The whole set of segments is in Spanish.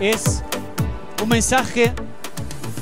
es un mensaje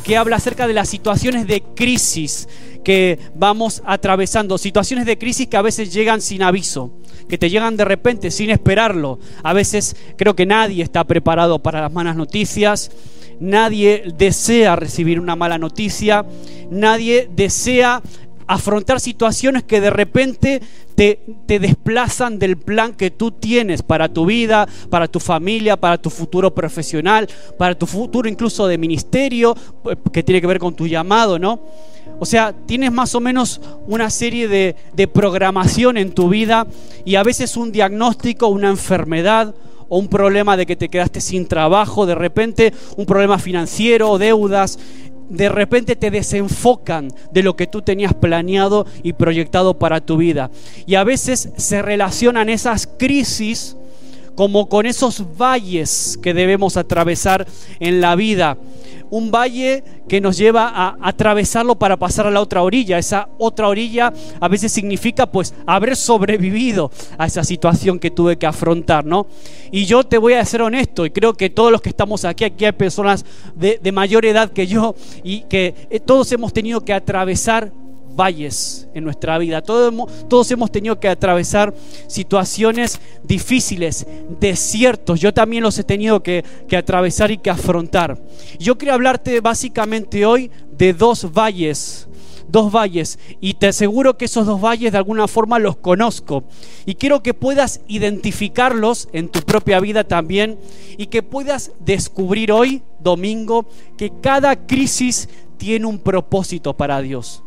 que habla acerca de las situaciones de crisis que vamos atravesando, situaciones de crisis que a veces llegan sin aviso, que te llegan de repente sin esperarlo. A veces creo que nadie está preparado para las malas noticias, nadie desea recibir una mala noticia, nadie desea afrontar situaciones que de repente te, te, desplazan del plan que tú tienes para tu vida, para tu familia, para tu futuro profesional, para tu futuro incluso de ministerio, que tiene que ver con tu llamado, ¿no? O sea, tienes más o menos una serie de, de programación en tu vida y a veces un diagnóstico, una enfermedad, o un problema de que te quedaste sin trabajo, de repente un problema financiero, deudas, de repente te desenfocan de lo que tú tenías planeado y proyectado para tu vida. Y a veces se relacionan esas crisis como con esos valles que debemos atravesar en la vida un valle que nos lleva a atravesarlo para pasar a la otra orilla. Esa otra orilla a veces significa pues haber sobrevivido a esa situación que tuve que afrontar, ¿no? Y yo te voy a ser honesto y creo que todos los que estamos aquí, aquí hay personas de, de mayor edad que yo y que eh, todos hemos tenido que atravesar valles en nuestra vida. Todos, hemos tenido que atravesar situaciones difíciles, desiertos. Yo también los he tenido que, que atravesar y que afrontar. Yo quiero hablarte básicamente hoy de dos valles dos valles y te aseguro que esos dos valles de alguna forma los conozco y quiero que puedas identificarlos en tu propia vida también y que puedas descubrir hoy, domingo, que cada crisis tiene un propósito para Dios.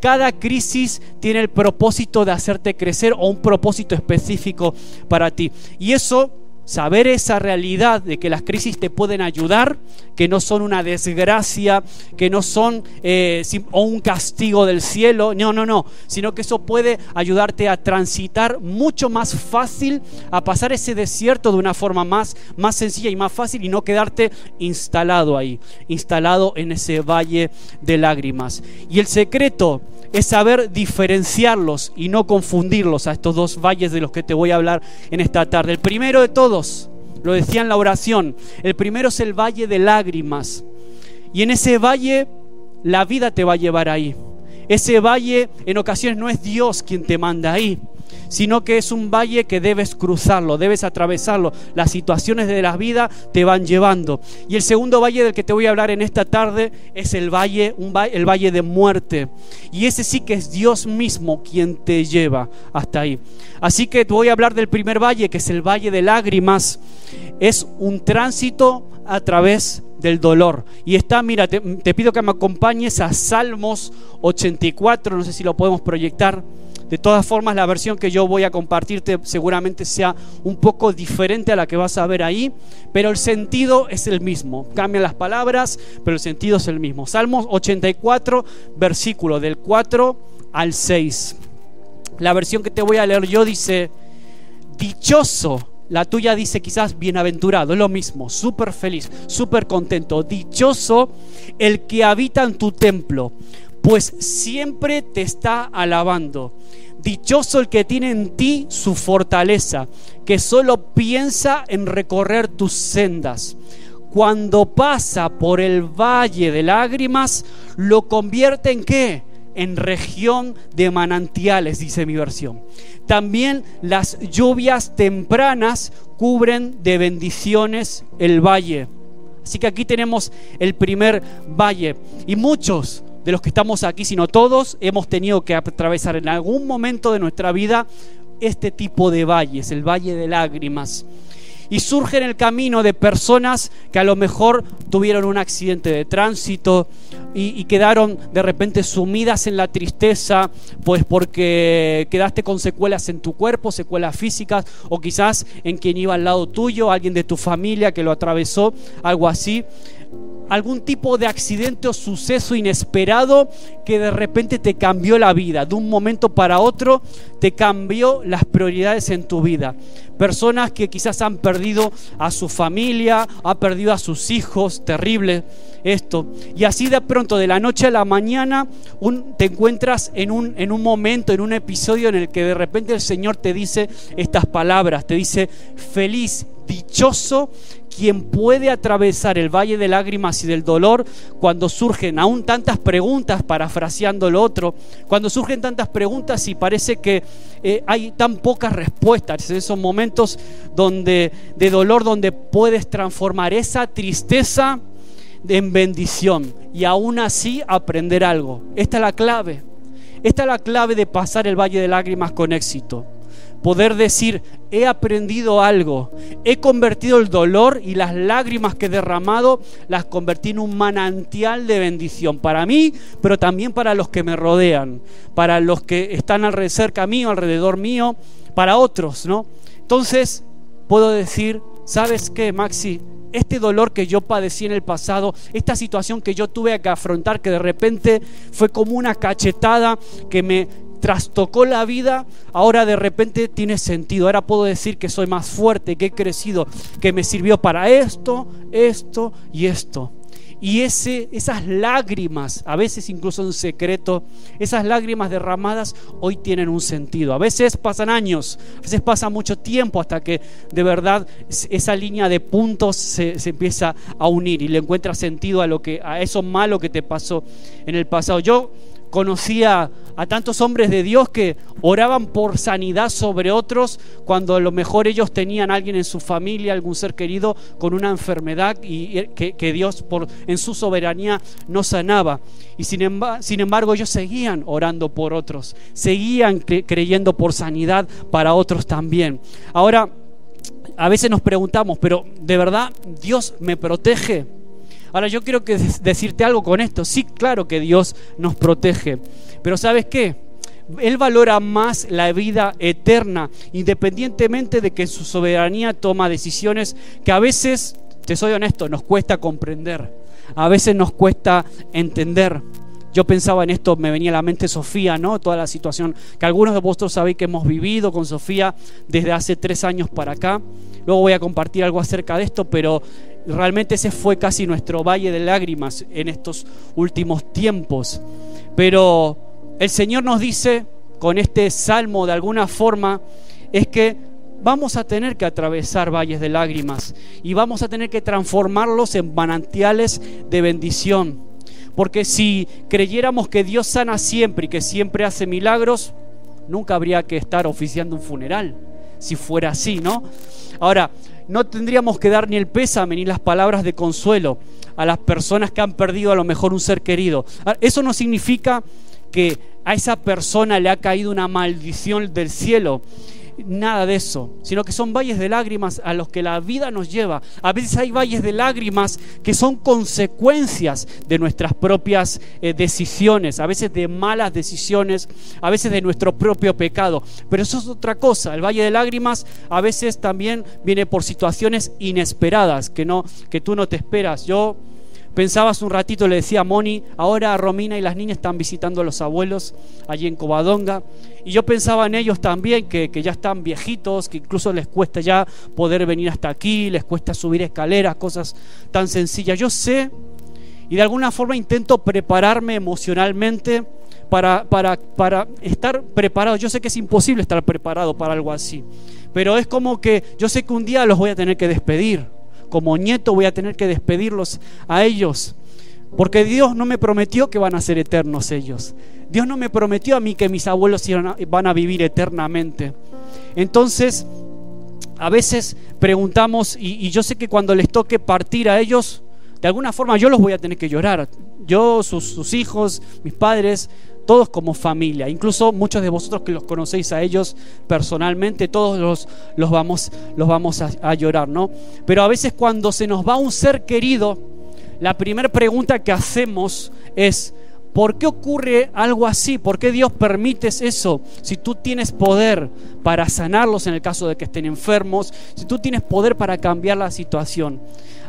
Cada crisis tiene el propósito de hacerte crecer o un propósito específico para ti. Y eso, saber esa realidad de que las crisis te pueden ayudar, que no son una desgracia, que no son eh, o un castigo del cielo, no, no, no, sino que eso puede ayudarte a transitar mucho más fácil, a pasar ese desierto de una forma más, más sencilla y más fácil y no quedarte instalado ahí, instalado en ese valle de lágrimas. Y el secreto es saber diferenciarlos y no confundirlos a estos dos valles de los que te voy a hablar en esta tarde. El primero de todos, lo decía en la oración, el primero es el valle de lágrimas. Y en ese valle la vida te va a llevar ahí. Ese valle en ocasiones no es Dios quien te manda ahí sino que es un valle que debes cruzarlo, debes atravesarlo. Las situaciones de la vida te van llevando. Y el segundo valle del que te voy a hablar en esta tarde es el valle, el valle de muerte. Y ese sí que es Dios mismo quien te lleva hasta ahí. Así que te voy a hablar del primer valle, que es el valle de lágrimas. Es un tránsito a través del dolor. Y está, mira, te pido que me acompañes a Salmos 84, no sé si lo podemos proyectar. De todas formas, la versión que yo voy a compartirte seguramente sea un poco diferente a la que vas a ver ahí, pero el sentido es el mismo. Cambian las palabras, pero el sentido es el mismo. Salmos 84, versículo del 4 al 6. La versión que te voy a leer yo dice, dichoso. La tuya dice quizás bienaventurado, es lo mismo, súper feliz, súper contento. Dichoso el que habita en tu templo pues siempre te está alabando. Dichoso el que tiene en ti su fortaleza, que solo piensa en recorrer tus sendas. Cuando pasa por el valle de lágrimas, lo convierte en qué? En región de manantiales, dice mi versión. También las lluvias tempranas cubren de bendiciones el valle. Así que aquí tenemos el primer valle. Y muchos de los que estamos aquí, sino todos hemos tenido que atravesar en algún momento de nuestra vida este tipo de valles, el valle de lágrimas. Y surge en el camino de personas que a lo mejor tuvieron un accidente de tránsito y, y, quedaron de repente sumidas en la tristeza, pues porque quedaste con secuelas en tu cuerpo, secuelas físicas, o quizás en quien iba al lado tuyo, alguien de tu familia que lo atravesó, algo así algún tipo de accidente o suceso inesperado que de repente te cambió la vida, de un momento para otro te cambió las prioridades en tu vida. Personas que quizás han perdido a su familia, han perdido a sus hijos, terrible esto. Y así de pronto, de la noche a la mañana, te encuentras en un, en un momento, en un episodio en el que de repente el Señor te dice estas palabras, te dice, feliz dichoso quien puede atravesar el valle de lágrimas y del dolor cuando surgen aún tantas preguntas, parafraseando lo otro, cuando surgen tantas preguntas y parece que eh, hay tan pocas respuestas, esos momentos donde, de dolor donde puedes transformar esa tristeza en bendición y aún así aprender algo. Esta es la clave. Esta es la clave de pasar el valle de lágrimas con éxito poder decir, he aprendido algo, he convertido el dolor y las lágrimas que he derramado, las convertí en un manantial de bendición para mí, pero también para los que me rodean, para los que están cerca mío, alrededor mío, para otros, ¿no? Entonces, puedo decir, ¿sabes qué, Maxi? Este dolor que yo padecí en el pasado, esta situación que yo tuve que afrontar, que de repente fue como una cachetada que me, trastocó la vida, ahora de repente tiene sentido. Ahora puedo decir que soy más fuerte, que he crecido, que me sirvió para esto, esto y esto. Y ese, esas lágrimas, a veces incluso en secreto, esas lágrimas derramadas hoy tienen un sentido. A veces pasan años, a veces pasa mucho tiempo hasta que de verdad esa línea de puntos se, se empieza a unir y le encuentra sentido a, lo que, a eso malo que te pasó en el pasado. Yo conocía a tantos hombres de Dios que oraban por sanidad sobre otros cuando a lo mejor ellos tenían a alguien en su familia, algún ser querido con una enfermedad y que, Dios por, en su soberanía no sanaba. Y sin, embargo ellos seguían orando por otros, seguían creyendo por sanidad para otros también. Ahora, a veces nos preguntamos, pero ¿de verdad Dios me protege? Ahora yo quiero que decirte algo con esto. Sí, claro que Dios nos protege. Pero ¿sabes qué? Él valora más la vida eterna, independientemente de que su soberanía toma decisiones que a veces, te soy honesto, nos cuesta comprender. A veces nos cuesta entender. Yo pensaba en esto, me venía a la mente Sofía, ¿no? Toda la situación que algunos de vosotros sabéis que hemos vivido con Sofía desde hace tres años para acá. Luego voy a compartir algo acerca de esto, pero realmente ese fue casi nuestro valle de lágrimas en estos últimos tiempos. Pero el Señor nos dice con este salmo de alguna forma es que vamos a tener que atravesar valles de lágrimas y vamos a tener que transformarlos en manantiales de bendición. Porque si creyéramos que Dios sana siempre y que siempre hace milagros, nunca habría que estar oficiando un funeral, si fuera así, ¿no? Ahora, no tendríamos que dar ni el pésame ni las palabras de consuelo a las personas que han perdido a lo mejor un ser querido. Eso no significa que a esa persona le ha caído una maldición del cielo nada de eso, sino que son valles de lágrimas a los que la vida nos lleva. A veces hay valles de lágrimas que son consecuencias de nuestras propias eh, decisiones, a veces de malas decisiones, a veces de nuestro propio pecado. Pero eso es otra cosa. El valle de lágrimas a veces también viene por situaciones inesperadas que no que tú no te esperas. Yo Pensaba hace un ratito, le decía a Moni, ahora Romina y las niñas están visitando a los abuelos allí en Covadonga. Y yo pensaba en ellos también, que, que, ya están viejitos, que incluso les cuesta ya poder venir hasta aquí, les cuesta subir escaleras, cosas tan sencillas. Yo sé, y de alguna forma intento prepararme emocionalmente para, para, para estar preparado. Yo sé que es imposible estar preparado para algo así, pero es como que yo sé que un día los voy a tener que despedir como nieto voy a tener que despedirlos a ellos. Porque Dios no me prometió que van a ser eternos ellos. Dios no me prometió a mí que mis abuelos van a vivir eternamente. Entonces, a veces preguntamos, y, yo sé que cuando les toque partir a ellos, de alguna forma yo los voy a tener que llorar. Yo, sus, hijos, mis padres, todos como familia, incluso muchos de vosotros que los conocéis a ellos personalmente, todos los, los vamos, los vamos a, llorar, ¿no? Pero a veces cuando se nos va un ser querido, la primera pregunta que hacemos es, ¿Por qué ocurre algo así? ¿Por qué Dios permite eso? Si tú tienes poder para sanarlos en el caso de que estén enfermos, si tú tienes poder para cambiar la situación.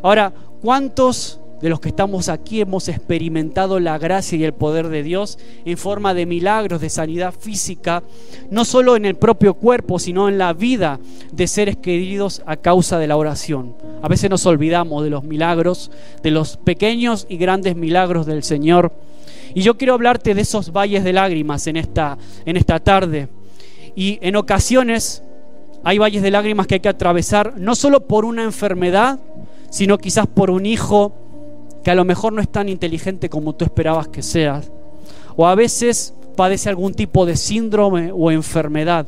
Ahora, ¿cuántos de los que estamos aquí hemos experimentado la gracia y el poder de Dios en forma de milagros, de sanidad física, no solo en el propio cuerpo, sino en la vida de seres queridos a causa de la oración. A veces nos olvidamos de los milagros, de los pequeños y grandes milagros del Señor. Y yo quiero hablarte de esos valles de lágrimas en esta, en esta tarde. Y en ocasiones hay valles de lágrimas que hay que atravesar, no solo por una enfermedad, sino quizás por un hijo que a lo mejor no es tan inteligente como tú esperabas que seas. O a veces padece algún tipo de síndrome o enfermedad.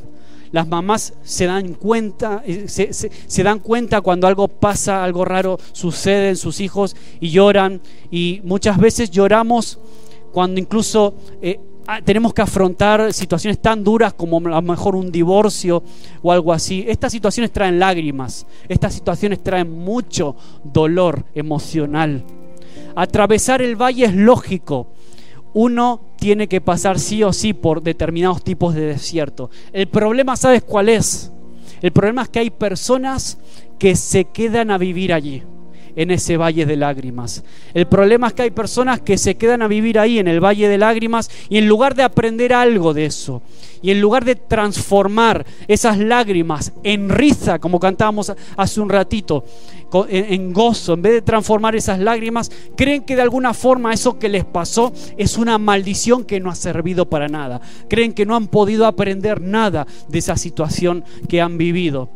Las mamás se dan cuenta, eh, se, dan cuenta cuando algo pasa, algo raro sucede en sus hijos y lloran. Y muchas veces lloramos cuando incluso eh, ah, tenemos que afrontar situaciones tan duras como a lo mejor un divorcio o algo así. Estas situaciones traen lágrimas, estas situaciones traen mucho dolor emocional. Atravesar el valle es lógico, uno tiene que pasar sí o sí por determinados tipos de desierto. El problema, ¿sabes cuál es? El problema es que hay personas que se quedan a vivir allí en ese valle de lágrimas. El problema es que hay personas que se quedan a vivir ahí en el valle de lágrimas y en lugar de aprender algo de eso, y en lugar de transformar esas lágrimas en risa, como cantábamos hace un ratito, en gozo, en vez de transformar esas lágrimas, creen que de alguna forma eso que les pasó es una maldición que no ha servido para nada. Creen que no han podido aprender nada de esa situación que han vivido.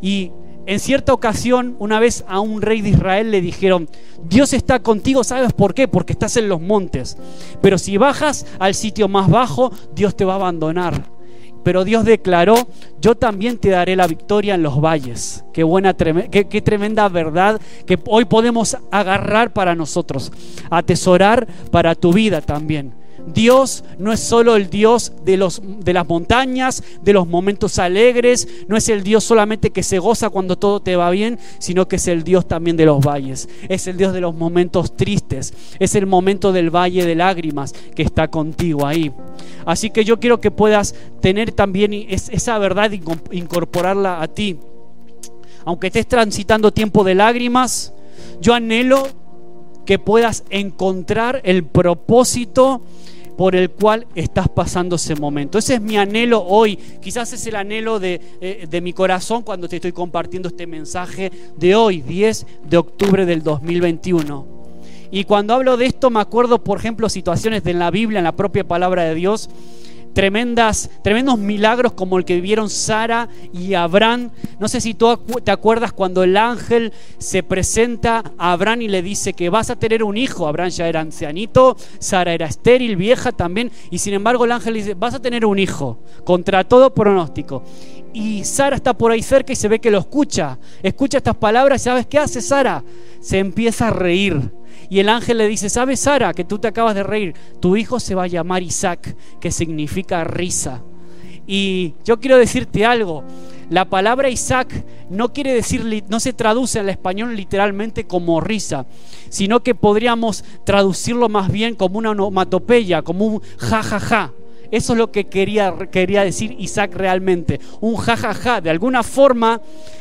Y en cierta ocasión, una vez a un rey de Israel le dijeron, Dios está contigo, ¿sabes por qué? Porque estás en los montes. Pero si bajas al sitio más bajo, Dios te va a abandonar. Pero Dios declaró, yo también te daré la victoria en los valles. Qué buena, qué, qué tremenda verdad que hoy podemos agarrar para nosotros, atesorar para tu vida también. Dios no es solo el Dios de, los, de las montañas, de los momentos alegres, no es el Dios solamente que se goza cuando todo te va bien, sino que es el Dios también de los valles, es el Dios de los momentos tristes, es el momento del valle de lágrimas que está contigo ahí. Así que yo quiero que puedas tener también esa verdad incorporarla a ti. Aunque estés transitando tiempo de lágrimas, yo anhelo que puedas encontrar el propósito por el cual estás pasando ese momento. Ese es mi anhelo hoy. Quizás es el anhelo de, eh, de, mi corazón cuando te estoy compartiendo este mensaje de hoy, 10 de octubre del 2021. Y cuando hablo de esto me acuerdo, por ejemplo, situaciones de la Biblia, en la propia palabra de Dios, tremendas, tremendos milagros como el que vivieron Sara y Abraham. No sé si tú te acuerdas cuando el ángel se presenta a Abraham y le dice que vas a tener un hijo. Abraham ya era ancianito, Sara era estéril, vieja también, y sin embargo el ángel le dice, vas a tener un hijo, contra todo pronóstico. Y Sara está por ahí cerca y se ve que lo escucha. Escucha estas palabras ¿sabes qué hace Sara? Se empieza a reír y el ángel le dice, ¿sabes Sara que tú te acabas de reír? Tu hijo se va a llamar Isaac, que significa risa. Y yo quiero decirte algo. La palabra Isaac no quiere decir, no se traduce al español literalmente como risa, sino que podríamos traducirlo más bien como una onomatopeya, como un jajaja. Ja, ja. Eso es lo que quería, quería decir Isaac realmente. Un jajaja. Ja, de alguna forma,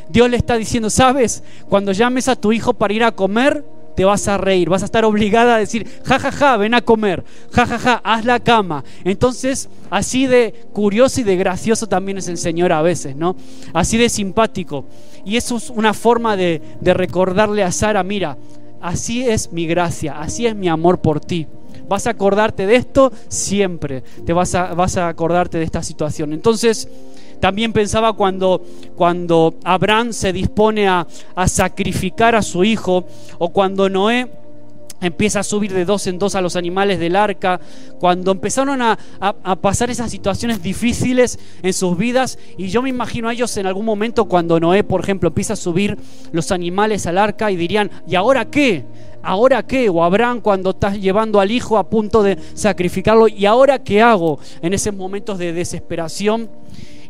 Dios le está diciendo, ¿sabes? Cuando llames a tu hijo para ir a comer, te vas a reír, vas a estar obligada a decir, jajaja, ja, ja, ven a comer, jajaja, ja, haz la cama. Entonces, así de curioso y de gracioso también es el Señor a veces, ¿no? Así de simpático. Y eso es una forma de, de recordarle a Sara, mira, así es mi gracia, así es mi amor por ti. Vas a acordarte de esto siempre, te vas a acordarte de esta situación. Entonces, también pensaba cuando, cuando Abraham se dispone a, sacrificar a su hijo o cuando Noé empieza a subir de dos en dos a los animales del arca, cuando empezaron a, a, pasar esas situaciones difíciles en sus vidas, y yo me imagino a ellos en algún momento cuando Noé, por ejemplo, empieza a subir los animales al arca y dirían, ¿y ahora qué? ¿Ahora qué? O Abraham cuando estás llevando al hijo a punto de sacrificarlo, ¿y ahora qué hago en esos momentos de desesperación?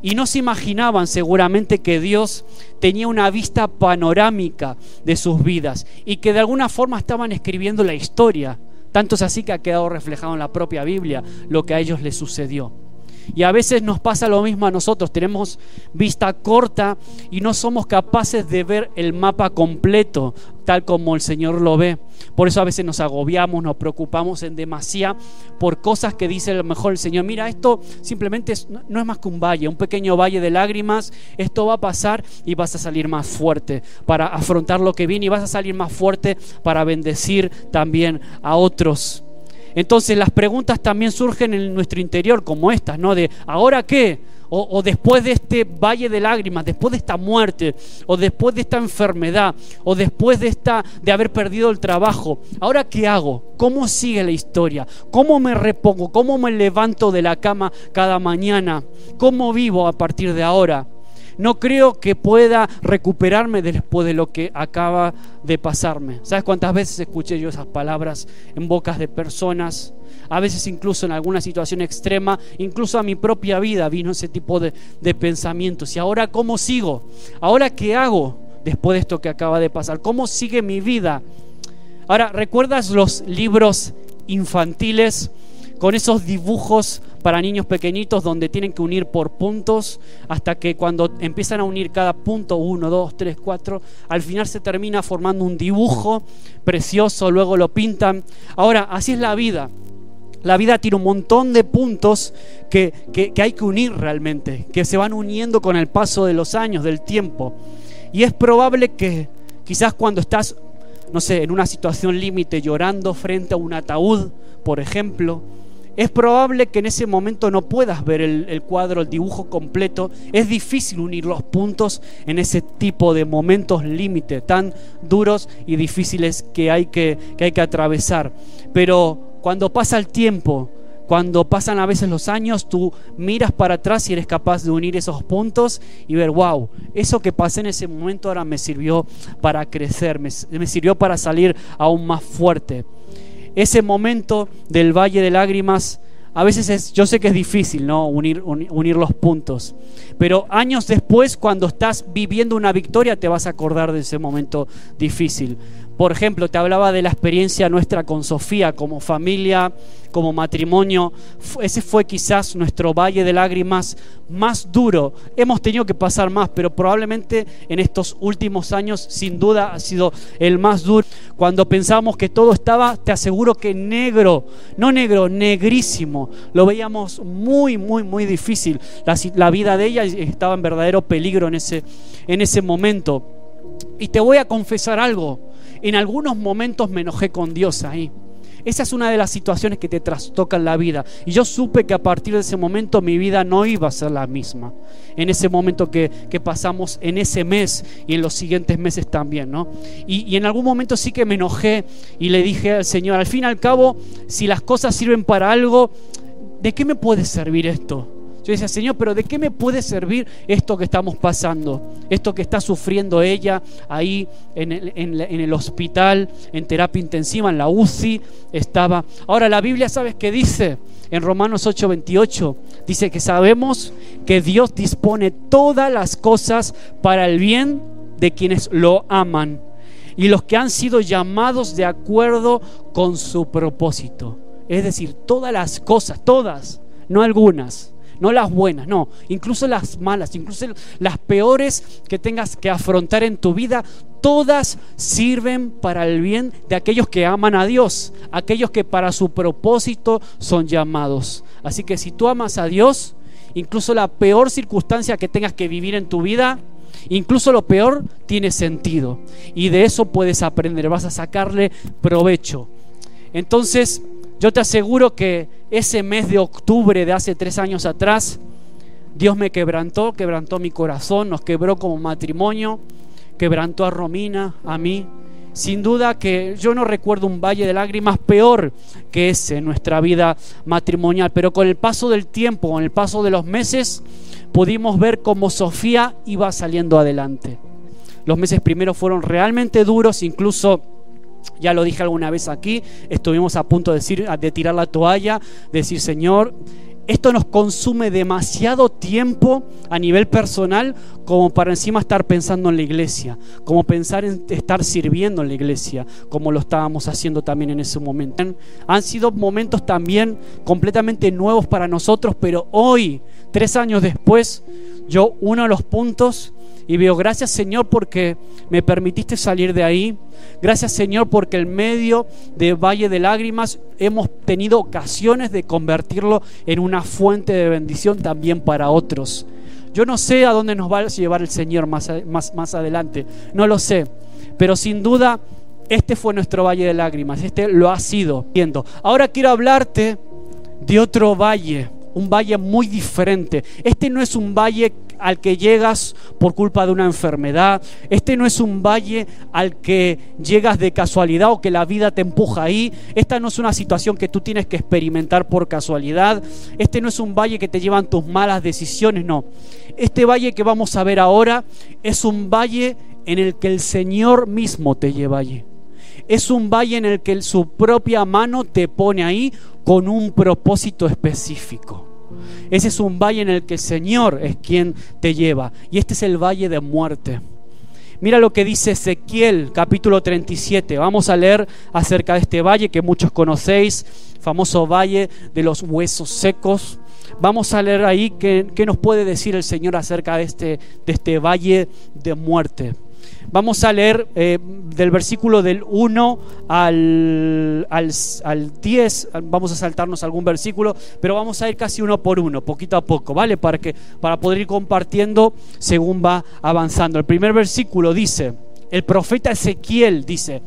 Y no se imaginaban seguramente que Dios tenía una vista panorámica de sus vidas y que de alguna forma estaban escribiendo la historia. Tanto es así que ha quedado reflejado en la propia Biblia lo que a ellos les sucedió. Y a veces nos pasa lo mismo a nosotros, tenemos vista corta y no somos capaces de ver el mapa completo tal como el Señor lo ve. Por eso a veces nos agobiamos, nos preocupamos en demasía por cosas que dice a lo mejor el Señor. Mira, esto simplemente no es más que un valle, un pequeño valle de lágrimas. Esto va a pasar y vas a salir más fuerte para afrontar lo que viene y vas a salir más fuerte para bendecir también a otros. Entonces las preguntas también surgen en nuestro interior como estas, ¿no? De ¿ahora qué? O, después de este valle de lágrimas, después de esta muerte, o después de esta enfermedad, o después de, esta, de haber perdido el trabajo, ¿ahora qué hago? ¿Cómo sigue la historia? ¿Cómo me repongo? ¿Cómo me levanto de la cama cada mañana? ¿Cómo vivo a partir de ahora? No creo que pueda recuperarme después de lo que acaba de pasarme. ¿Sabes cuántas veces escuché yo esas palabras en bocas de personas? a veces incluso en alguna situación extrema, incluso a mi propia vida vino ese tipo de, pensamientos. ¿Y ahora cómo sigo? ¿Ahora qué hago después de esto que acaba de pasar? ¿Cómo sigue mi vida? Ahora, ¿recuerdas los libros infantiles con esos dibujos para niños pequeñitos donde tienen que unir por puntos hasta que cuando empiezan a unir cada punto, uno, dos, tres, cuatro, al final se termina formando un dibujo precioso, luego lo pintan. Ahora, así es la vida. La vida tiene un montón de puntos que, hay que unir realmente, que se van uniendo con el paso de los años, del tiempo. Y es probable que quizás cuando estás, no sé, en una situación límite, llorando frente a un ataúd, por ejemplo, es probable que en ese momento no puedas ver el, cuadro, el dibujo completo. Es difícil unir los puntos en ese tipo de momentos límite tan duros y difíciles que hay que, hay que atravesar. Pero cuando pasa el tiempo, cuando pasan a veces los años, tú miras para atrás y eres capaz de unir esos puntos y ver, wow, eso que pasé en ese momento ahora me sirvió para crecer, me, sirvió para salir aún más fuerte. Ese momento del valle de lágrimas, a veces es, yo sé que es difícil, ¿no? Unir, unir los puntos. Pero años después, cuando estás viviendo una victoria, te vas a acordar de ese momento difícil. Por ejemplo, te hablaba de la experiencia nuestra con Sofía como familia, como matrimonio. Ese fue quizás nuestro valle de lágrimas más duro. Hemos tenido que pasar más, pero probablemente en estos últimos años sin duda ha sido el más duro. Cuando pensamos que todo estaba, te aseguro que negro, no negro, negrísimo. Lo veíamos muy, muy, muy difícil. La, la vida de ella estaba en verdadero peligro en ese, en ese momento. Y te voy a confesar algo en algunos momentos me enojé con Dios ahí. Esa es una de las situaciones que te trastocan la vida. Y yo supe que a partir de ese momento mi vida no iba a ser la misma. En ese momento que, pasamos en ese mes y en los siguientes meses también, ¿no? Y, y, en algún momento sí que me enojé y le dije al Señor, al fin y al cabo, si las cosas sirven para algo, ¿de qué me puede servir esto? Yo decía, Señor, pero ¿de qué me puede servir esto que estamos pasando? Esto que está sufriendo ella ahí en el, hospital, en terapia intensiva, en la UCI estaba. Ahora la Biblia, ¿sabes qué dice? En Romanos 8:28 dice que sabemos que Dios dispone todas las cosas para el bien de quienes lo aman y los que han sido llamados de acuerdo con su propósito. Es decir, todas las cosas, todas, no algunas no las buenas, no, incluso las malas, incluso las peores que tengas que afrontar en tu vida, todas sirven para el bien de aquellos que aman a Dios, aquellos que para su propósito son llamados. Así que si tú amas a Dios, incluso la peor circunstancia que tengas que vivir en tu vida, incluso lo peor tiene sentido. Y de eso puedes aprender, vas a sacarle provecho. Entonces, yo te aseguro que ese mes de octubre de hace tres años atrás, Dios me quebrantó, quebrantó mi corazón, nos quebró como matrimonio, quebrantó a Romina, a mí. Sin duda que yo no recuerdo un valle de lágrimas peor que ese en nuestra vida matrimonial, pero con el paso del tiempo, con el paso de los meses, pudimos ver cómo Sofía iba saliendo adelante. Los meses primeros fueron realmente duros, incluso ya lo dije alguna vez aquí, estuvimos a punto de, decir, de tirar la toalla, de decir, Señor, esto nos consume demasiado tiempo a nivel personal como para encima estar pensando en la iglesia, como pensar en estar sirviendo en la iglesia, como lo estábamos haciendo también en ese momento. Han sido momentos también completamente nuevos para nosotros, pero hoy, tres años después, yo uno de los puntos y veo, gracias Señor porque me permitiste salir de ahí. Gracias Señor porque en medio de Valle de Lágrimas hemos tenido ocasiones de convertirlo en una fuente de bendición también para otros. Yo no sé a dónde nos va a llevar el Señor más, más, más adelante, no lo sé, pero sin duda este fue nuestro Valle de Lágrimas, este lo ha sido. Ahora quiero hablarte de otro valle un valle muy diferente. Este no es un valle al que llegas por culpa de una enfermedad. Este no es un valle al que llegas de casualidad o que la vida te empuja ahí. Esta no es una situación que tú tienes que experimentar por casualidad. Este no es un valle que te llevan tus malas decisiones, no. Este valle que vamos a ver ahora es un valle en el que el Señor mismo te lleva allí. Es un valle en el que su propia mano te pone ahí con un propósito específico. Ese es un valle en el que el Señor es quien te lleva. Y este es el valle de muerte. Mira lo que dice Ezequiel capítulo 37. Vamos a leer acerca de este valle que muchos conocéis, famoso valle de los huesos secos. Vamos a leer ahí qué, nos puede decir el Señor acerca de este, de este valle de muerte. Vamos a leer eh, del versículo del 1 al, al, 10. Vamos a saltarnos algún versículo, pero vamos a ir casi uno por uno, poquito a poco, ¿vale? Para, que, para poder ir compartiendo según va avanzando. El primer versículo dice, el profeta Ezequiel dice,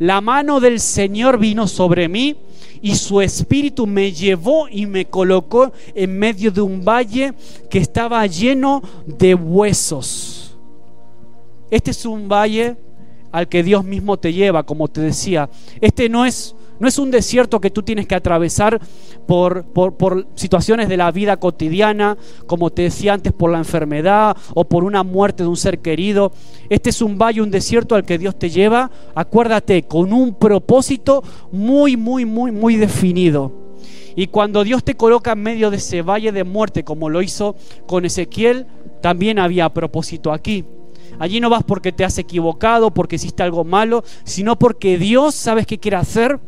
la mano del Señor vino sobre mí y su espíritu me llevó y me colocó en medio de un valle que estaba lleno de huesos este es un valle al que Dios mismo te lleva, como te decía. Este no es, no es un desierto que tú tienes que atravesar por, por, situaciones de la vida cotidiana, como te decía antes, por la enfermedad o por una muerte de un ser querido. Este es un valle, un desierto al que Dios te lleva, acuérdate, con un propósito muy, muy, muy, muy definido. Y cuando Dios te coloca en medio de ese valle de muerte, como lo hizo con Ezequiel, también había propósito aquí. Allí no vas porque te has equivocado, porque hiciste algo malo, sino porque Dios, ¿sabes qué quiere hacer?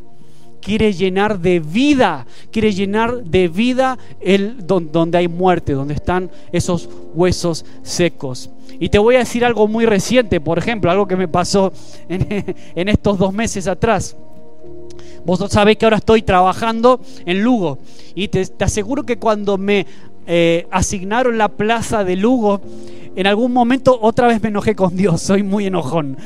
Quiere llenar de vida, quiere llenar de vida el, donde hay muerte, donde están esos huesos secos. Y te voy a decir algo muy reciente, por ejemplo, algo que me pasó en, estos dos meses atrás. Vos sabéis que ahora estoy trabajando en Lugo y te, aseguro que cuando me eh, asignaron la plaza de Lugo, en algún momento otra vez me enojé con Dios, soy muy enojón,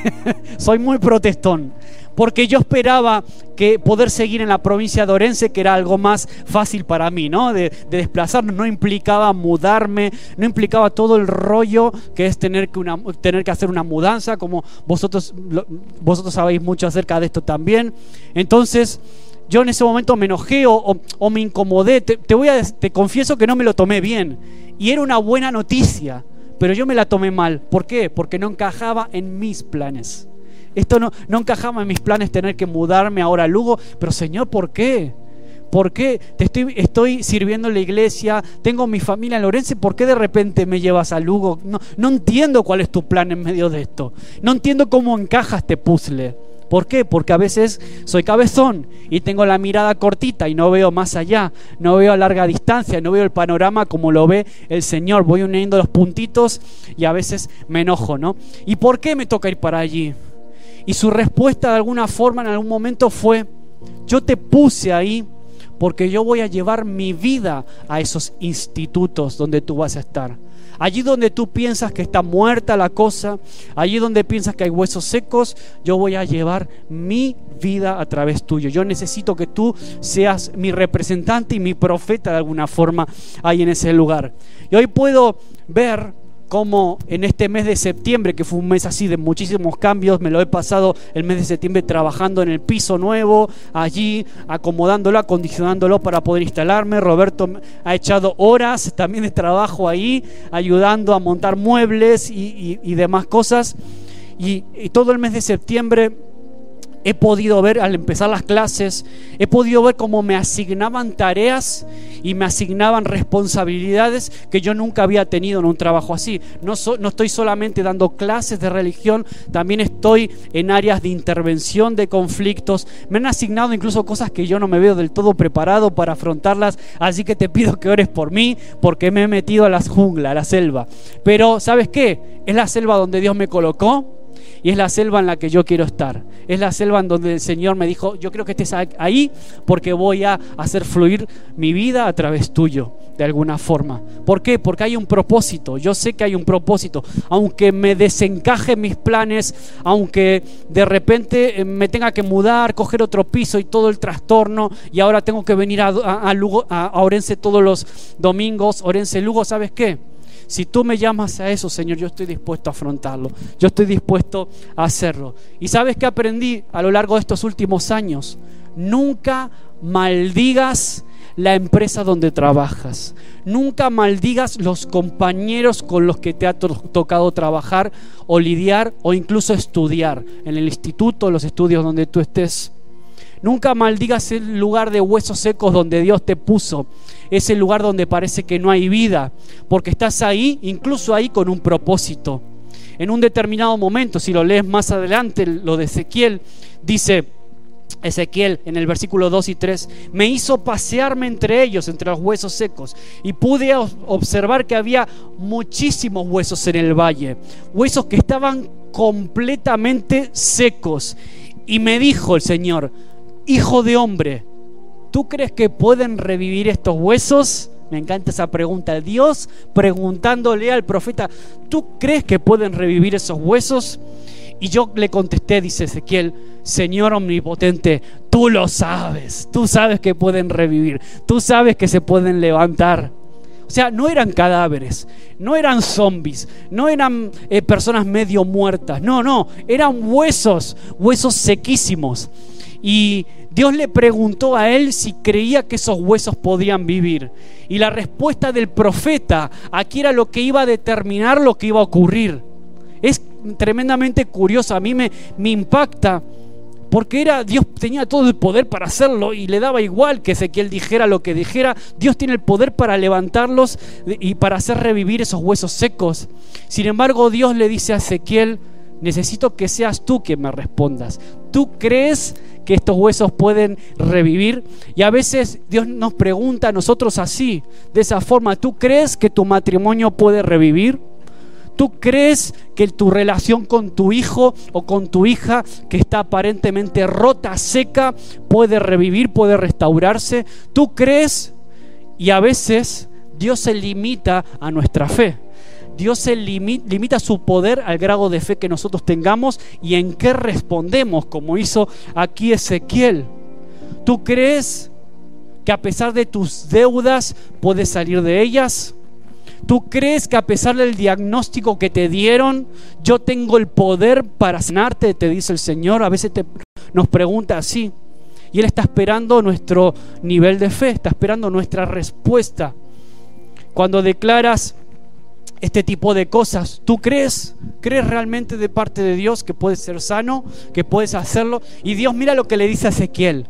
soy muy protestón, porque yo esperaba que poder seguir en la provincia de Orense, que era algo más fácil para mí, ¿no? De, desplazarnos, no implicaba mudarme, no implicaba todo el rollo que es tener que, una, tener que hacer una mudanza, como vosotros, vosotros sabéis mucho acerca de esto también. Entonces, yo en ese momento me enojé o, me incomodé. Te, voy a, te confieso que no me lo tomé bien y era una buena noticia, pero yo me la tomé mal. ¿Por qué? Porque no encajaba en mis planes. Esto no, no encajaba en mis planes tener que mudarme ahora a Lugo, pero Señor, ¿por qué? ¿Por qué te estoy, sirviendo en la iglesia? Tengo mi familia en Lorenzo. ¿Por qué de repente me llevas a Lugo? No, no entiendo cuál es tu plan en medio de esto. No entiendo cómo encaja este puzzle. ¿Por qué? Porque a veces soy cabezón y tengo la mirada cortita y no veo más allá, no veo a larga distancia, no veo el panorama como lo ve el Señor. Voy uniendo los puntitos y a veces me enojo, ¿no? ¿Y por qué me toca ir para allí? Y su respuesta de alguna forma en algún momento fue, yo te puse ahí porque yo voy a llevar mi vida a esos institutos donde tú vas a estar. Allí donde tú piensas que está muerta la cosa, allí donde piensas que hay huesos secos, yo voy a llevar mi vida a través tuyo. Yo necesito que tú seas mi representante y mi profeta de alguna forma ahí en ese lugar. Y hoy puedo ver como en este mes de septiembre, que fue un mes así de muchísimos cambios, me lo he pasado el mes de septiembre trabajando en el piso nuevo, allí acomodándolo, acondicionándolo para poder instalarme. Roberto ha echado horas también de trabajo ahí, ayudando a montar muebles y, demás cosas. y todo el mes de septiembre he podido ver al empezar las clases, he podido ver cómo me asignaban tareas y me asignaban responsabilidades que yo nunca había tenido en un trabajo así. No, estoy solamente dando clases de religión, también estoy en áreas de intervención de conflictos. Me han asignado incluso cosas que yo no me veo del todo preparado para afrontarlas, así que te pido que ores por mí porque me he metido a las junglas, a la selva. Pero ¿sabes qué? Es la selva donde Dios me colocó y es la selva en la que yo quiero estar. Es la selva en donde el Señor me dijo, yo creo que estés ahí porque voy a hacer fluir mi vida a través tuyo. de alguna forma. ¿Por qué? Porque hay un propósito. Yo sé que hay un propósito. Aunque me desencaje mis planes, aunque de repente eh, me tenga que mudar, coger otro piso y todo el trastorno, y ahora tengo que venir a, a, Orense todos los domingos, Orense Lugo, ¿sabes qué? Si tú me llamas a eso, Señor, yo estoy dispuesto a afrontarlo. Yo estoy dispuesto a hacerlo. ¿Y sabes qué aprendí a lo largo de estos últimos años? Nunca maldigas la empresa donde trabajas. Nunca maldigas los compañeros con los que te ha tocado trabajar o lidiar o incluso estudiar en el instituto, los estudios donde tú estés. Nunca maldigas el lugar de huesos secos donde Dios te puso. Ese lugar donde parece que no hay vida. Porque estás ahí, incluso ahí con un propósito. En un determinado momento, si lo lees más adelante, lo de Ezequiel, dice, Ezequiel en el versículo 2 y 3, me hizo pasearme entre ellos, entre los huesos secos, y pude observar que había muchísimos huesos en el valle, huesos que estaban completamente secos. Y me dijo el Señor, hijo de hombre, ¿tú crees que pueden revivir estos huesos? Me encanta esa pregunta. Dios preguntándole al profeta, ¿tú crees que pueden revivir esos huesos? Y yo le contesté, dice Ezequiel, Señor omnipotente, tú lo sabes, tú sabes que pueden revivir, tú sabes que se pueden levantar. O sea, no eran cadáveres, no eran zombies, no eran eh, personas medio muertas, no, no, eran huesos, huesos sequísimos. Y Dios le preguntó a él si creía que esos huesos podían vivir. Y la respuesta del profeta aquí era lo que iba a determinar lo que iba a ocurrir. Es tremendamente curioso, a mí me, me impacta porque era Dios tenía todo el poder para hacerlo y le daba igual que Ezequiel dijera lo que dijera. Dios tiene el poder para levantarlos y para hacer revivir esos huesos secos. Sin embargo, Dios le dice a Ezequiel, necesito que seas tú quien me respondas. ¿Tú crees que estos huesos pueden revivir? Y a veces Dios nos pregunta a nosotros así, de esa forma, ¿tú crees que tu matrimonio puede revivir? ¿Tú crees que tu relación con tu hijo o con tu hija que está aparentemente rota, seca, puede revivir, puede restaurarse? ¿Tú crees? Y a veces Dios se limita a nuestra fe. Dios se limita, su poder al grado de fe que nosotros tengamos y en qué respondemos, como hizo aquí Ezequiel. ¿Tú crees que a pesar de tus deudas puedes salir de ellas? ¿Tú crees que a pesar del diagnóstico que te dieron, yo tengo el poder para sanarte? Te dice el Señor. A veces nos pregunta así. Y Él está esperando nuestro nivel de fe, está esperando nuestra respuesta. Cuando declaras este tipo de cosas, ¿tú crees? ¿Crees realmente de parte de Dios que puedes ser sano, que puedes hacerlo? Y Dios mira lo que le dice a Ezequiel.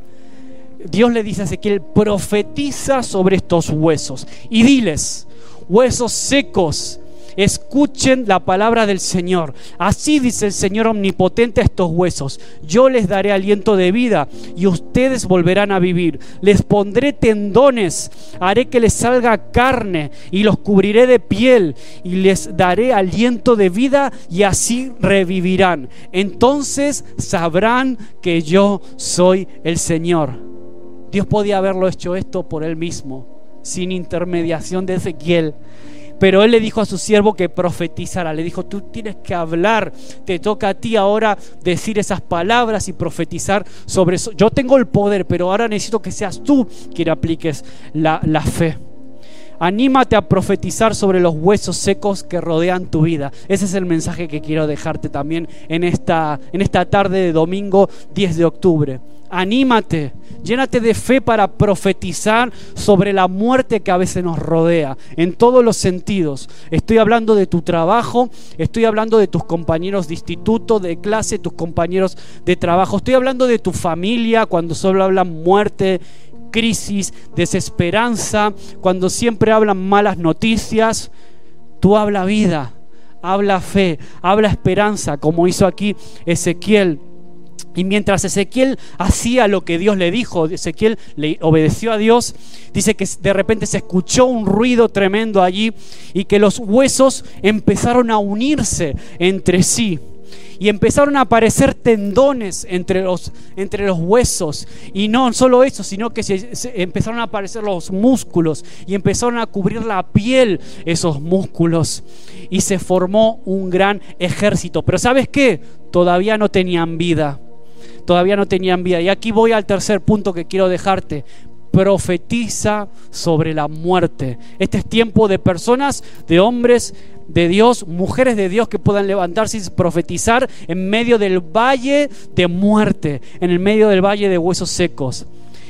Dios le dice a Ezequiel, profetiza sobre estos huesos y diles, huesos secos, escuchen la palabra del Señor. Así dice el Señor omnipotente a estos huesos. Yo les daré aliento de vida y ustedes volverán a vivir. Les pondré tendones, haré que les salga carne y los cubriré de piel y les daré aliento de vida y así revivirán. Entonces sabrán que yo soy el Señor. Dios podía haberlo hecho esto por él mismo sin intermediación de Ezequiel. Pero él le dijo a su siervo que profetizara. Le dijo, tú tienes que hablar. Te toca a ti ahora decir esas palabras y profetizar sobre eso. Yo tengo el poder, pero ahora necesito que seas tú quien apliques la, la fe. Anímate a profetizar sobre los huesos secos que rodean tu vida. Ese es el mensaje que quiero dejarte también en esta, en esta tarde de domingo 10 de octubre anímate, llénate de fe para profetizar sobre la muerte que a veces nos rodea, en todos los sentidos. Estoy hablando de tu trabajo, estoy hablando de tus compañeros de instituto, de clase, tus compañeros de trabajo, estoy hablando de tu familia cuando solo hablan muerte, crisis, desesperanza, cuando siempre hablan malas noticias. Tú habla vida, habla fe, habla esperanza, como hizo aquí Ezequiel y mientras Ezequiel hacía lo que Dios le dijo, Ezequiel le obedeció a Dios, dice que de repente se escuchó un ruido tremendo allí y que los huesos empezaron a unirse entre sí. y empezaron a aparecer tendones entre los, entre los huesos. Y no solo eso, sino que se, empezaron a aparecer los músculos y empezaron a cubrir la piel esos músculos. Y se formó un gran ejército. Pero ¿sabes qué? Todavía no tenían vida. Todavía no tenían vida. Y aquí voy al tercer punto que quiero dejarte profetiza sobre la muerte. Este es tiempo de personas, de hombres de Dios, mujeres de Dios que puedan levantarse y profetizar en medio del valle de muerte, en el medio del valle de huesos secos.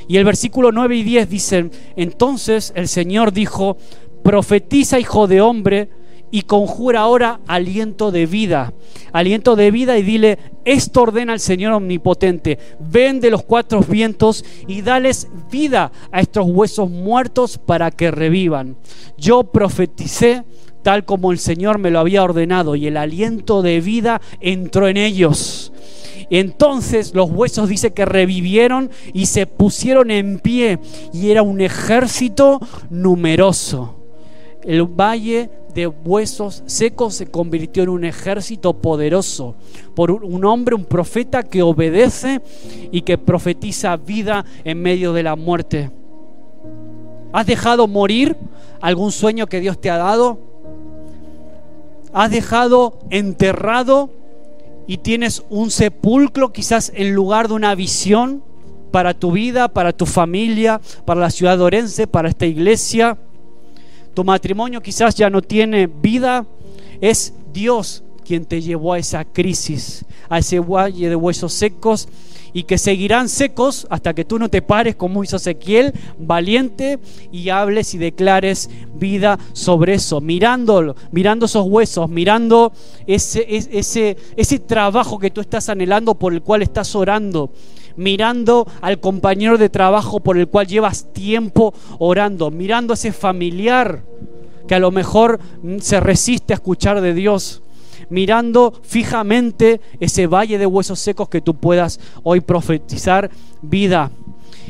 Y el versículo 9 y 10 dicen, entonces el Señor dijo, profetiza hijo de hombre, y conjura ahora aliento de vida. Aliento de vida y dile, esto ordena el Señor omnipotente. Ven de los cuatro vientos y dales vida a estos huesos muertos para que revivan. Yo profeticé tal como el Señor me lo había ordenado y el aliento de vida entró en ellos. Entonces los huesos dice que revivieron y se pusieron en pie y era un ejército numeroso. El valle de huesos secos se convirtió en un ejército poderoso, por un hombre, un profeta que obedece y que profetiza vida en medio de la muerte. ¿Has dejado morir algún sueño que Dios te ha dado? ¿Has dejado enterrado y tienes un sepulcro quizás en lugar de una visión para tu vida, para tu familia, para la ciudad Orense, para esta iglesia? Tu matrimonio quizás ya no tiene vida, es Dios quien te llevó a esa crisis, a ese valle de huesos secos y que seguirán secos hasta que tú no te pares como hizo Ezequiel, valiente y hables y declares vida sobre eso, mirándolo, mirando esos huesos, mirando ese, ese, ese trabajo que tú estás anhelando por el cual estás orando mirando al compañero de trabajo por el cual llevas tiempo orando, mirando a ese familiar que a lo mejor se resiste a escuchar de Dios, mirando fijamente ese valle de huesos secos que tú puedas hoy profetizar vida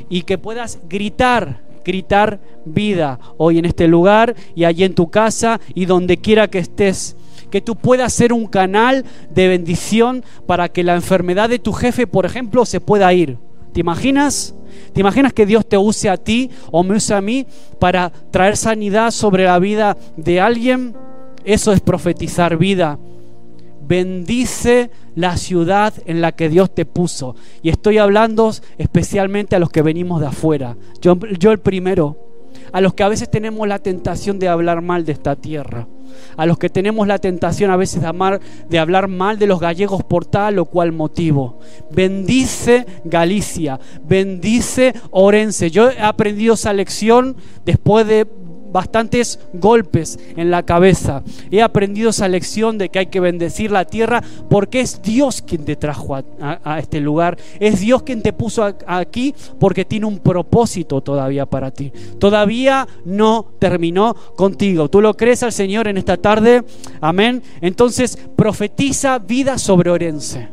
y que puedas gritar gritar vida hoy en este lugar y allí en tu casa y donde quiera que estés que tú puedas ser un canal de bendición para que la enfermedad de tu jefe, por ejemplo, se pueda ir. ¿Te imaginas? ¿Te imaginas que Dios te use a ti o me use a mí para traer sanidad sobre la vida de alguien? Eso es profetizar vida. Bendice la ciudad en la que Dios te puso. Y estoy hablando especialmente a los que venimos de afuera. Yo, yo el primero. A los que a veces tenemos la tentación de hablar mal de esta tierra a los que tenemos la tentación a veces de, amar, de hablar mal de los gallegos por tal o cual motivo. Bendice Galicia, bendice Orense. Yo he aprendido esa lección después de bastantes golpes en la cabeza. He aprendido esa lección de que hay que bendecir la tierra porque es Dios quien te trajo a, este lugar. Es Dios quien te puso aquí porque tiene un propósito todavía para ti. Todavía no terminó contigo. ¿Tú lo crees al Señor en esta tarde? Amén. Entonces profetiza vida sobre Orense.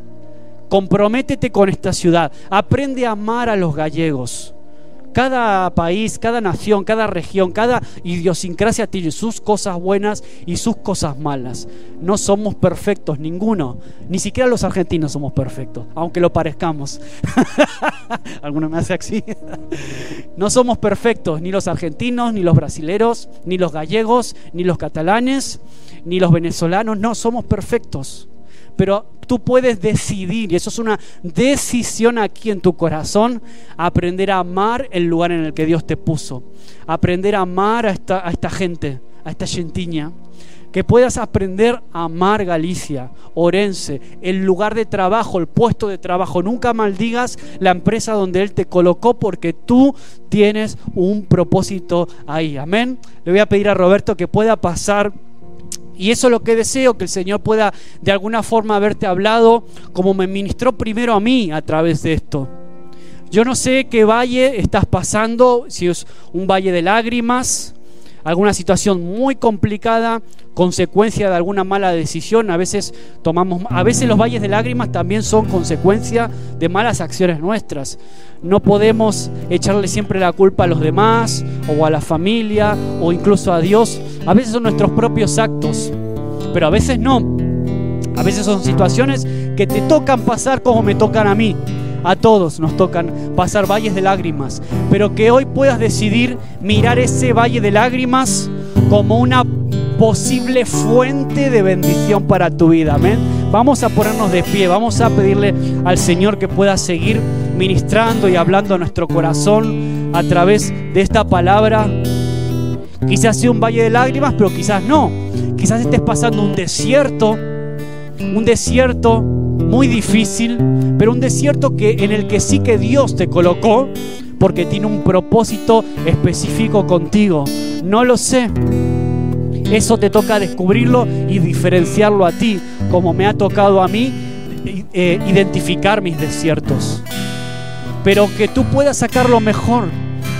Comprométete con esta ciudad. Aprende a amar a los gallegos. Cada país, cada nación, cada región, cada idiosincrasia tiene sus cosas buenas y sus cosas malas. No somos perfectos, ninguno. Ni siquiera los argentinos somos perfectos, aunque lo parezcamos. Alguno me hace así. no somos perfectos, ni los argentinos, ni los brasileros, ni los gallegos, ni los catalanes, ni los venezolanos. No somos perfectos pero tú puedes decidir, y eso es una decisión aquí en tu corazón, aprender a amar el lugar en el que Dios te puso, aprender a amar a esta, a esta gente, a esta gentiña, que puedas aprender a amar Galicia, Orense, el lugar de trabajo, el puesto de trabajo. Nunca maldigas la empresa donde Él te colocó porque tú tienes un propósito ahí. Amén. Le voy a pedir a Roberto que pueda pasar. Y eso es lo que deseo, que el Señor pueda de alguna forma haberte hablado como me ministró primero a mí a través de esto. Yo no sé qué valle estás pasando, si es un valle de lágrimas, alguna situación muy complicada, consecuencia de alguna mala decisión. A veces tomamos, a veces los valles de lágrimas también son consecuencia de malas acciones nuestras. No podemos echarle siempre la culpa a los demás o a la familia o incluso a Dios. A veces son nuestros propios actos, pero a veces no. A veces son situaciones que te tocan pasar como me tocan a mí. A todos nos tocan pasar valles de lágrimas, pero que hoy puedas decidir mirar ese valle de lágrimas como una posible fuente de bendición para tu vida. Amén. Vamos a ponernos de pie, vamos a pedirle al Señor que pueda seguir ministrando y hablando a nuestro corazón a través de esta palabra. Quizás sea un valle de lágrimas, pero quizás no. Quizás estés pasando un desierto, un desierto muy difícil, pero un desierto que en el que sí que Dios te colocó porque tiene un propósito específico contigo. No lo sé. Eso te toca descubrirlo y diferenciarlo a ti, como me ha tocado a mí eh, identificar mis desiertos. Pero que tú puedas sacarlo mejor,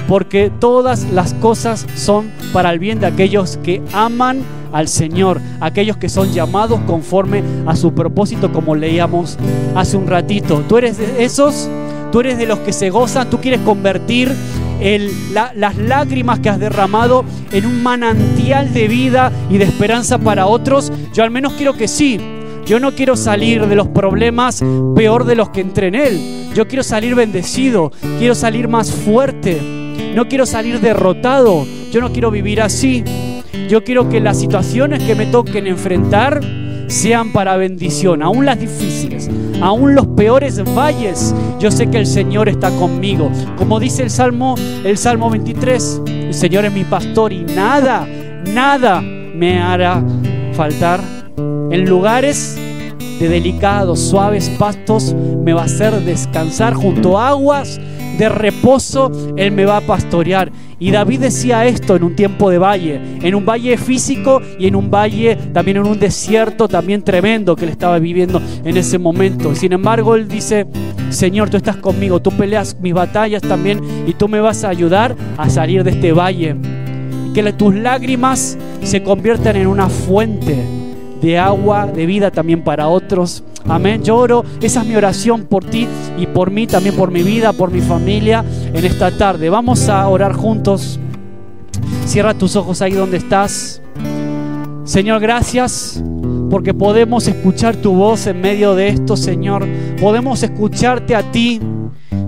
porque todas las cosas son para el bien de aquellos que aman al Señor, aquellos que son llamados conforme a su propósito, como leíamos hace un ratito. ¿Tú eres de esos? ¿Tú eres de los que se gozan? ¿Tú quieres convertir las lágrimas que has derramado en un manantial de vida y de esperanza para otros? Yo al menos quiero que sí. Yo no quiero salir de los problemas peor de los que entré en él. Yo quiero salir bendecido, quiero salir más fuerte. No quiero salir derrotado. Yo no quiero vivir así. Yo quiero que las situaciones que me toquen enfrentar sean para bendición, aún las difíciles, aún los peores valles. Yo sé que el Señor está conmigo. Como dice el Salmo, el Salmo 23, el Señor es mi pastor y nada, nada me hará faltar. En lugares de delicados, suaves pastos me va a hacer descansar junto a aguas de reposo Él me va a pastorear. Y David decía esto en un tiempo de valle, en un valle físico y en un valle también en un desierto también tremendo que él estaba viviendo en ese momento. Sin embargo, él dice, Señor, tú estás conmigo, tú peleas mis batallas también y tú me vas a ayudar a salir de este valle. Que tus lágrimas se conviertan en una fuente de agua, de vida también para otros. Amén. Lloro. Esa es mi oración por ti y por mí, también por mi vida, por mi familia en esta tarde. Vamos a orar juntos. Cierra tus ojos ahí donde estás. Señor, gracias porque podemos escuchar tu voz en medio de esto, Señor. Podemos escucharte a ti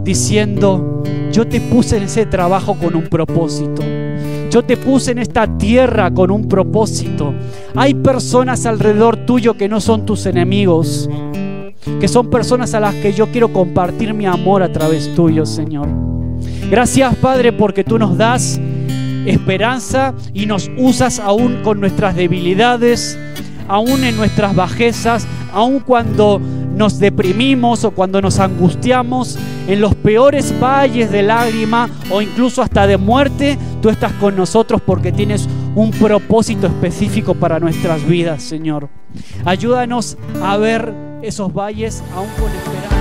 diciendo, yo te puse en ese trabajo con un propósito. Yo te puse en esta tierra con un propósito. Hay personas alrededor tuyo que no son tus enemigos, que son personas a las que yo quiero compartir mi amor a través tuyo, Señor. Gracias, Padre, porque tú nos das esperanza y nos usas aún con nuestras debilidades, aún en nuestras bajezas, aún cuando nos deprimimos o cuando nos angustiamos, en los peores valles de lágrima o incluso hasta de muerte, tú estás con nosotros porque tienes un propósito específico para nuestras vidas, Señor. Ayúdanos a ver esos valles aún con esperanza.